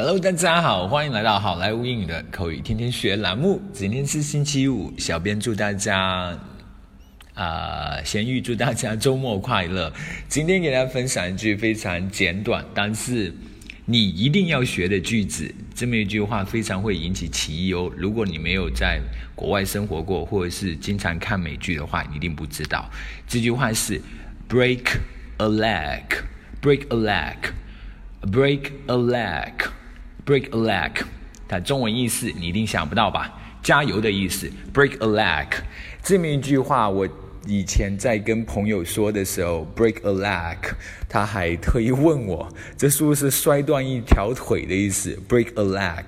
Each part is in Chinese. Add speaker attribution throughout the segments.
Speaker 1: Hello，大家好，欢迎来到好莱坞英语的口语天天学栏目。今天是星期五，小编祝大家啊，先预祝大家周末快乐。今天给大家分享一句非常简短，但是你一定要学的句子。这么一句话非常会引起歧义哦。如果你没有在国外生活过，或者是经常看美剧的话，你一定不知道。这句话是 break a leg，break a leg，break a leg。Break a leg，break a leg，它中文意思你一定想不到吧？加油的意思。Break a leg，这么一句话我。以前在跟朋友说的时候，break a leg，他还特意问我，这是不是摔断一条腿的意思？break a leg，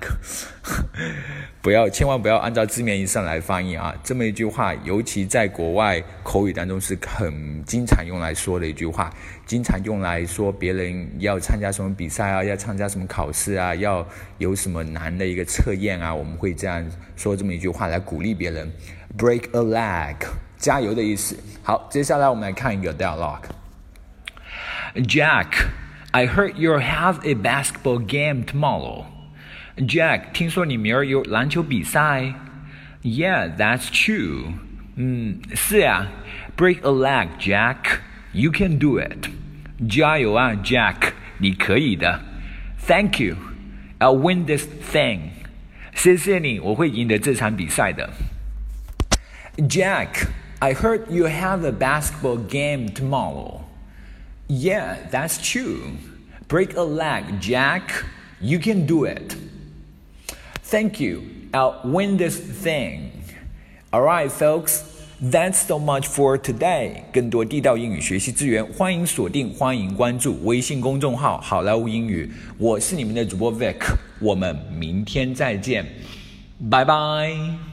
Speaker 1: 不要，千万不要按照字面意思来翻译啊！这么一句话，尤其在国外口语当中是很经常用来说的一句话，经常用来说别人要参加什么比赛啊，要参加什么考试啊，要有什么难的一个测验啊，我们会这样说这么一句话来鼓励别人，break a leg。加油的意思。好，接下来我们来看一个
Speaker 2: dialogue。Jack, I heard you have a basketball game tomorrow.
Speaker 1: Jack，听说你明儿有篮球比赛？
Speaker 2: Yeah, that's true.
Speaker 1: 嗯，是呀。
Speaker 2: Break a leg, Jack. You can do it.
Speaker 1: 加油啊，Jack，你可以的。
Speaker 2: Thank you. I'll win this thing.
Speaker 1: 谢谢你，我会赢得这场比赛的。
Speaker 2: Jack. I heard you have a basketball game tomorrow.
Speaker 1: Yeah, that's true.
Speaker 2: Break a leg, Jack. You can do it.
Speaker 1: Thank you. I'll win this thing.
Speaker 2: Alright, folks. That's so much for today.
Speaker 1: 更多地道英语学习资源，欢迎锁定，欢迎关注微信公众号“好莱坞英语”。我是你们的主播 Vic，我们明天再见，拜拜。